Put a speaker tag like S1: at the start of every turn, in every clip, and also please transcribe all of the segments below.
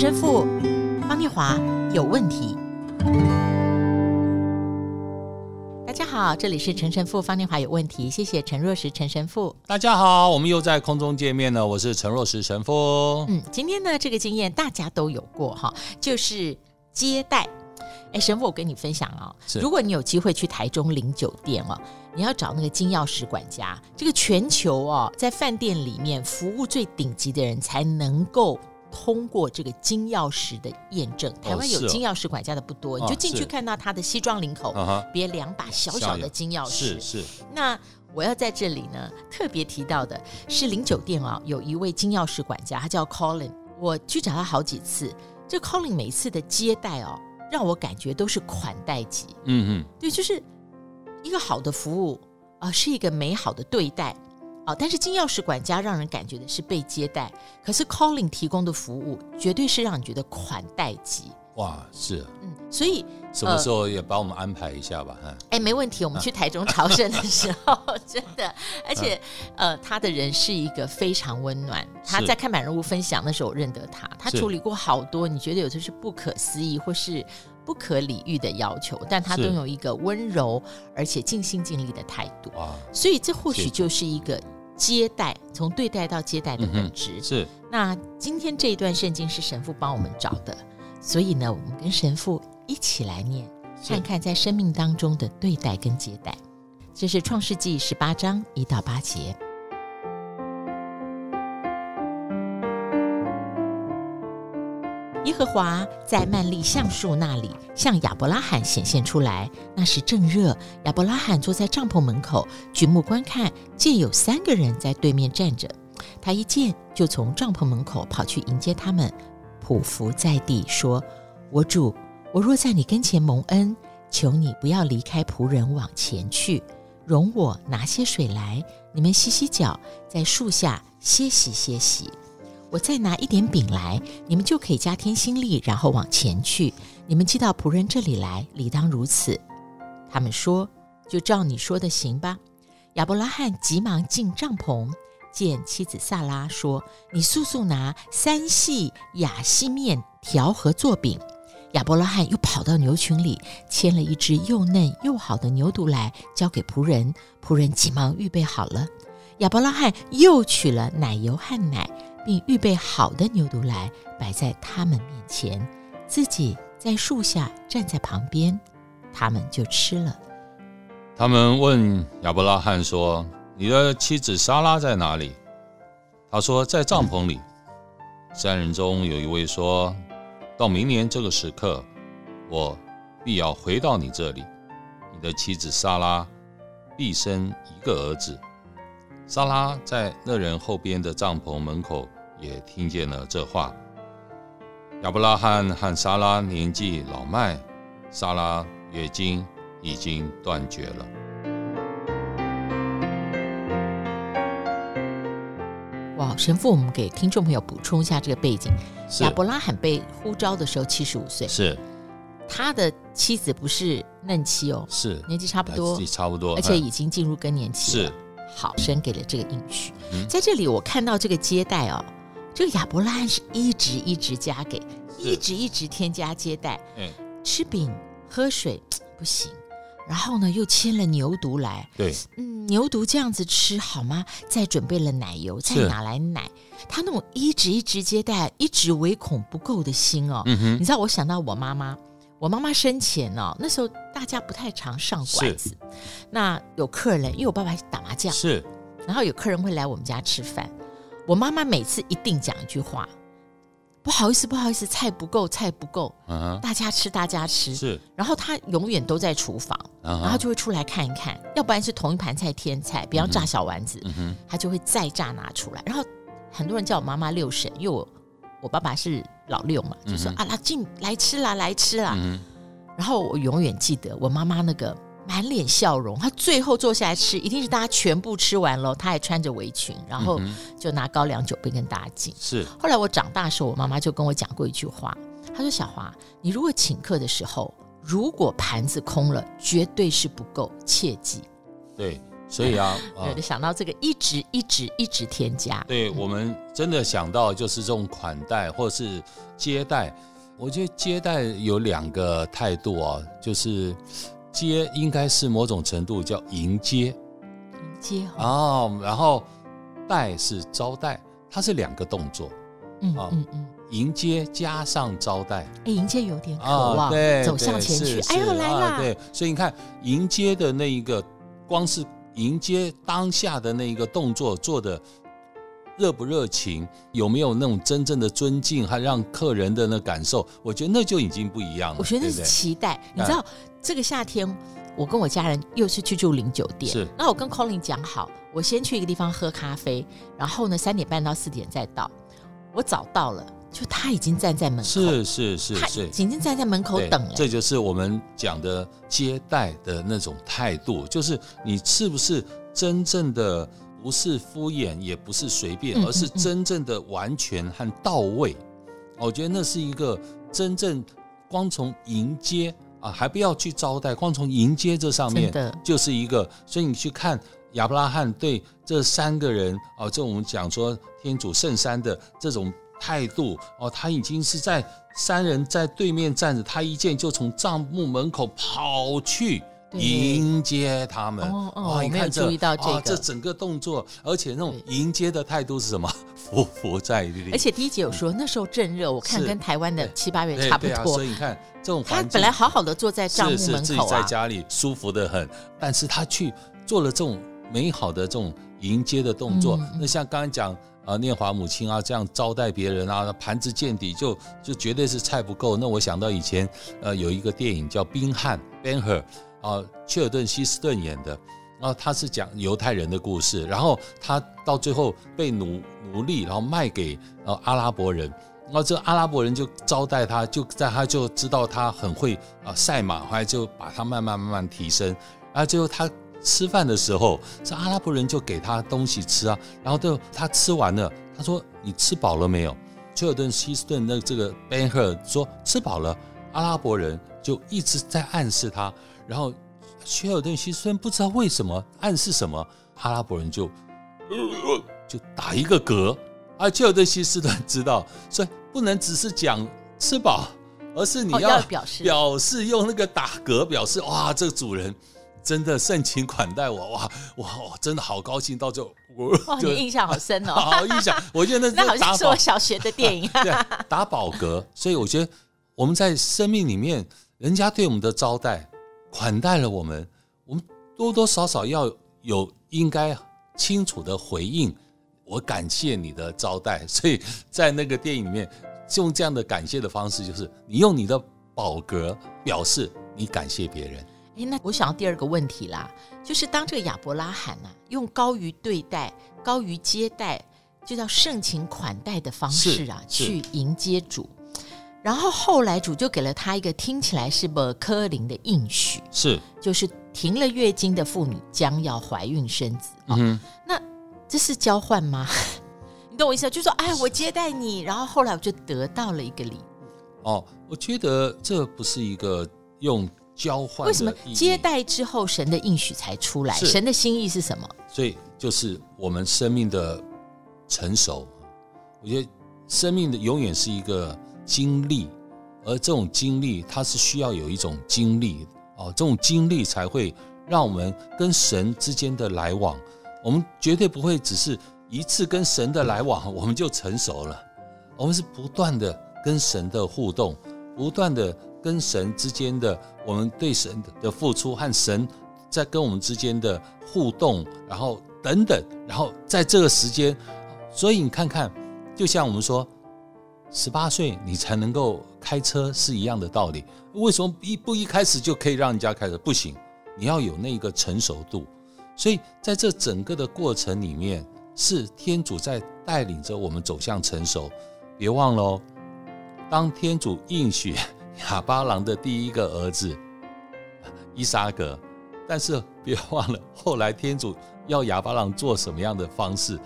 S1: 陈神父方念华有问题。大家好，这里是陈神父方念华有问题，谢谢陈若石陈神父。
S2: 大家好，我们又在空中见面了，我是陈若石神父。
S1: 嗯，今天呢，这个经验大家都有过哈，就是接待。哎，神父，我跟你分享啊、哦，如果你有机会去台中林酒店哦，你要找那个金钥匙管家，这个全球哦，在饭店里面服务最顶级的人才能够通过这个金钥匙的验证。台湾有金钥匙管家的不多，哦哦、你就进去看到他的西装领口别两把小小的金钥匙。
S2: 是是。
S1: 那我要在这里呢特别提到的是零酒店啊、哦，有一位金钥匙管家，他叫 Colin，我去找他好几次。这 Colin 每次的接待哦。让我感觉都是款待级，
S2: 嗯嗯，
S1: 对，就是一个好的服务啊、呃，是一个美好的对待但是金钥匙管家让人感觉的是被接待，可是 Colin 提供的服务绝对是让你觉得款待级。
S2: 哇，是，
S1: 嗯，所以
S2: 什么时候也帮我们安排一下吧？哈、呃，
S1: 哎，没问题。我们去台中朝圣的时候，啊、真的，而且呃，他的人是一个非常温暖。他在看板人物分享的时候，我认得他。他处理过好多你觉得有的是不可思议或是不可理喻的要求，但他都有一个温柔而且尽心尽力的态度。啊，所以这或许就是一个接待，从对待到接待的本质。
S2: 嗯、是。
S1: 那今天这一段圣经是神父帮我们找的。所以呢，我们跟神父一起来念，看看在生命当中的对待跟接待。这是创世纪十八章一到八节。耶和华在曼利橡树那里向亚伯拉罕显现出来，那时正热，亚伯拉罕坐在帐篷门口，举目观看，见有三个人在对面站着。他一见，就从帐篷门口跑去迎接他们。匍匐在地说：“我主，我若在你跟前蒙恩，求你不要离开仆人往前去，容我拿些水来，你们洗洗脚，在树下歇息歇息。我再拿一点饼来，你们就可以加添心力，然后往前去。你们寄到仆人这里来，理当如此。”他们说：“就照你说的行吧。”亚伯拉罕急忙进帐篷。见妻子萨拉说：“你速速拿三细亚细面调和做饼。”亚伯拉罕又跑到牛群里牵了一只又嫩又好的牛犊来，交给仆人。仆人急忙预备好了。亚伯拉罕又取了奶油和奶，并预备好的牛犊来摆在他们面前，自己在树下站在旁边，他们就吃了。
S2: 他们问亚伯拉罕说。你的妻子莎拉在哪里？他说在帐篷里。三人中有一位说：“到明年这个时刻，我必要回到你这里。你的妻子莎拉必生一个儿子。”莎拉在那人后边的帐篷门口也听见了这话。亚伯拉罕和莎拉年纪老迈，莎拉月经已经断绝了。
S1: 哇，神父，我们给听众朋友补充一下这个背景：亚伯拉罕被呼召的时候七十五岁，
S2: 是。
S1: 他的妻子不是嫩妻哦，
S2: 是。
S1: 年纪差不多，
S2: 差不多，
S1: 而且已经进入更年期了。是好，神给了这个应许。嗯、在这里，我看到这个接待哦，这个亚伯拉罕是一直一直加给，一直一直添加接待，嗯，吃饼喝水不行。然后呢，又牵了牛犊来。
S2: 对，
S1: 嗯，牛犊这样子吃好吗？再准备了奶油，再拿来奶。他那种一直一直接待，一直唯恐不够的心哦。嗯哼。你知道，我想到我妈妈，我妈妈生前哦，那时候大家不太常上馆子。那有客人，因为我爸爸打麻将。
S2: 是。
S1: 然后有客人会来我们家吃饭，我妈妈每次一定讲一句话。不好意思，不好意思，菜不够，菜不够。嗯、uh-huh. 大家吃，大家吃。是。然后他永远都在厨房，uh-huh. 然后就会出来看一看。要不然是同一盘菜添菜，比方炸小丸子，uh-huh. 他就会再炸拿出来。然后很多人叫我妈妈六婶，因为我我爸爸是老六嘛，就说、uh-huh. 啊，拉进来吃啦，来吃啦。Uh-huh. 然后我永远记得我妈妈那个。满脸笑容，她最后坐下来吃，一定是大家全部吃完了，她还穿着围裙，然后就拿高粱酒杯跟大家敬。
S2: 是。
S1: 后来我长大的时候，我妈妈就跟我讲过一句话，她说：“小华，你如果请客的时候，如果盘子空了，绝对是不够，切记。”
S2: 对，所以啊，
S1: 有的想到这个一直一直一直添加。
S2: 对，我们真的想到就是这种款待或是接待。我觉得接待有两个态度啊，就是接应该是某种程度叫迎接，
S1: 迎接
S2: 哦，然后待是招待，它是两个动作。
S1: 嗯嗯嗯，
S2: 迎接加上招待，
S1: 哎，迎接有点渴望，
S2: 对，
S1: 走向前去，哎呦来了，
S2: 对，所以你看迎接的那一个，光是迎接当下的那一个动作做的热不热情，有没有那种真正的尊敬，还让客人的那感受，我觉得那就已经不一样了。
S1: 我觉得那是期待，你知道这个夏天我跟我家人又是去住零酒店，
S2: 是，
S1: 那我跟 Colin 讲好，我先去一个地方喝咖啡，然后呢三点半到四点再到。我早到了，就他已经站在门口，
S2: 是是是是，
S1: 已经站在门口等了。
S2: 这就是我们讲的接待的那种态度，就是你是不是真正的不是敷衍，也不是随便，而是真正的完全和到位。我觉得那是一个真正光从迎接啊，还不要去招待，光从迎接这上面就是一个。所以你去看。亚伯拉罕对这三个人啊，这我们讲说天主圣山的这种态度哦，他已经是在三人在对面站着，他一见就从帐幕门口跑去迎接他们。
S1: 哦你看这，注意到
S2: 这这整个动作，而且那种迎接的态度是什么？匍匐在地。
S1: 而且第一节有说，那时候正热，我看跟台湾的七八月差不多。
S2: 所以你看这种
S1: 他本来好好的坐在帐幕门口啊，
S2: 是是自己在家里舒服的很，但是他去做了这种。美好的这种迎接的动作，那像刚刚讲啊，念华母亲啊，这样招待别人啊，盘子见底就就绝对是菜不够。那我想到以前呃有一个电影叫《宾汉》Ben Hur 啊，切尔顿希斯顿演的，然后他是讲犹太人的故事，然后他到最后被奴奴隶，然后卖给呃阿拉伯人，然后这阿拉伯人就招待他，就在他就知道他很会啊赛马，后来就把他慢慢慢慢提升，然后最后他。吃饭的时候，这阿拉伯人就给他东西吃啊，然后就他吃完了，他说：“你吃饱了没有？”切尔顿希斯顿的这个 Ben Hur 说：“吃饱了。”阿拉伯人就一直在暗示他，然后切尔顿希斯顿不知道为什么暗示什么，阿拉伯人就就打一个嗝，而，切尔顿希斯顿知道，所以不能只是讲吃饱，而是你要表示 表示用那个打嗝表示哇，这个主人。真的盛情款待我，哇哇哇！真的好高兴，到最后我
S1: 哇，你印象好深哦，
S2: 好 印象。我觉得那
S1: 那好像是我小学的电影，
S2: 对，打饱嗝。所以我觉得我们在生命里面，人家对我们的招待、款待了我们，我们多多少少要有应该清楚的回应。我感谢你的招待，所以在那个电影里面，用这样的感谢的方式，就是你用你的饱嗝表示你感谢别人。
S1: 哎，那我想到第二个问题啦，就是当这个亚伯拉罕呢、啊，用高于对待、高于接待，就叫盛情款待的方式啊，去迎接主，然后后来主就给了他一个听起来是不可林的应许，
S2: 是，
S1: 就是停了月经的妇女将要怀孕生子啊、嗯哦。那这是交换吗？你懂我意思？就说，哎，我接待你，然后后来我就得到了一个礼物。
S2: 哦，我觉得这不是一个用。交换
S1: 为什么接待之后神的应许才出来？神的心意是什么？
S2: 所以就是我们生命的成熟。我觉得生命的永远是一个经历，而这种经历它是需要有一种经历哦，这种经历才会让我们跟神之间的来往。我们绝对不会只是一次跟神的来往，我们就成熟了。我们是不断的跟神的互动，不断的。跟神之间的我们对神的付出和神在跟我们之间的互动，然后等等，然后在这个时间，所以你看看，就像我们说，十八岁你才能够开车是一样的道理。为什么一不一开始就可以让人家开车？不行，你要有那个成熟度。所以在这整个的过程里面，是天主在带领着我们走向成熟。别忘了哦，当天主应许。亚巴郎的第一个儿子伊沙格，但是别忘了，后来天主要亚巴郎做什么样的方式，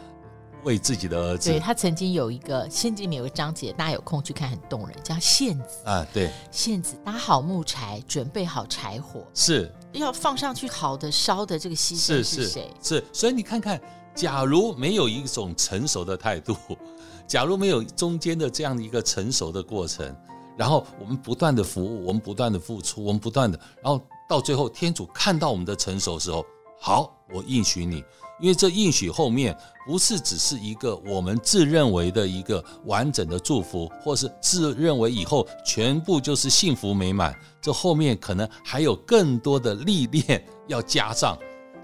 S2: 为自己的儿子。
S1: 对，他曾经有一个圣经里面有个章节，大家有空去看，很动人，叫献子
S2: 啊。对，
S1: 献子搭好木柴，准备好柴火，
S2: 是
S1: 要放上去好的烧的这个牺牲是谁？
S2: 是，所以你看看，假如没有一种成熟的态度，假如没有中间的这样的一个成熟的过程，然后我们不断的服务，我们不断的付出，我们不断的，然后到最后天主看到我们的成熟时候，好，我应许你。因为这应许后面不是只是一个我们自认为的一个完整的祝福，或是自认为以后全部就是幸福美满，这后面可能还有更多的历练要加上。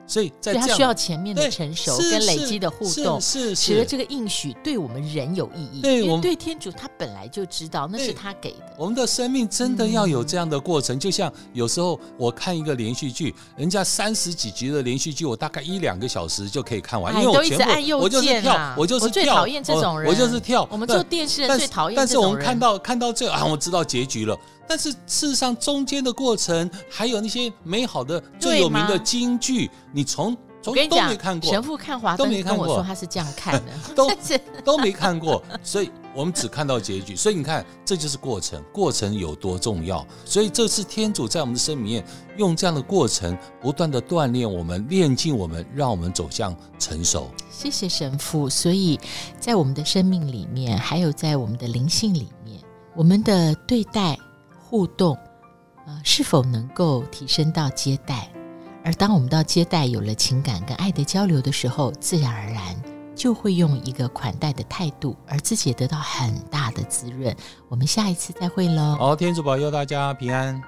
S2: 所以，在这样，
S1: 他需要前面的成熟跟累积的互动，
S2: 是
S1: 使得这个应许对我们人有意义。对，对天主他本来就知道那是他给的。
S2: 我们的生命真的要有这样的过程，嗯、就像有时候我看一个连续剧，人家三十几集的连续剧，我大概一两个小时就可以看完，因为我全部我就是跳，我就是跳，
S1: 我最讨厌这种人，
S2: 我就是跳。
S1: 我们做电视人最讨厌这种人。
S2: 但是我们看到看到这啊，我知道结局了。但是事实上中间的过程，还有那些美好的最有名的京剧，你从。
S1: 从都没看过，神父看华灯都没看过，跟我说他是这样看的，
S2: 都 都没看过，所以我们只看到结局。所以你看，这就是过程，过程有多重要。所以这是天主在我们的生命里面用这样的过程，不断的锻炼我们，练尽我们，让我们走向成熟。
S1: 谢谢神父。所以在我们的生命里面，还有在我们的灵性里面，我们的对待互动，呃，是否能够提升到接待？而当我们到接待有了情感跟爱的交流的时候，自然而然就会用一个款待的态度，而自己也得到很大的滋润。我们下一次再会喽！
S2: 好，天主保佑大家平安。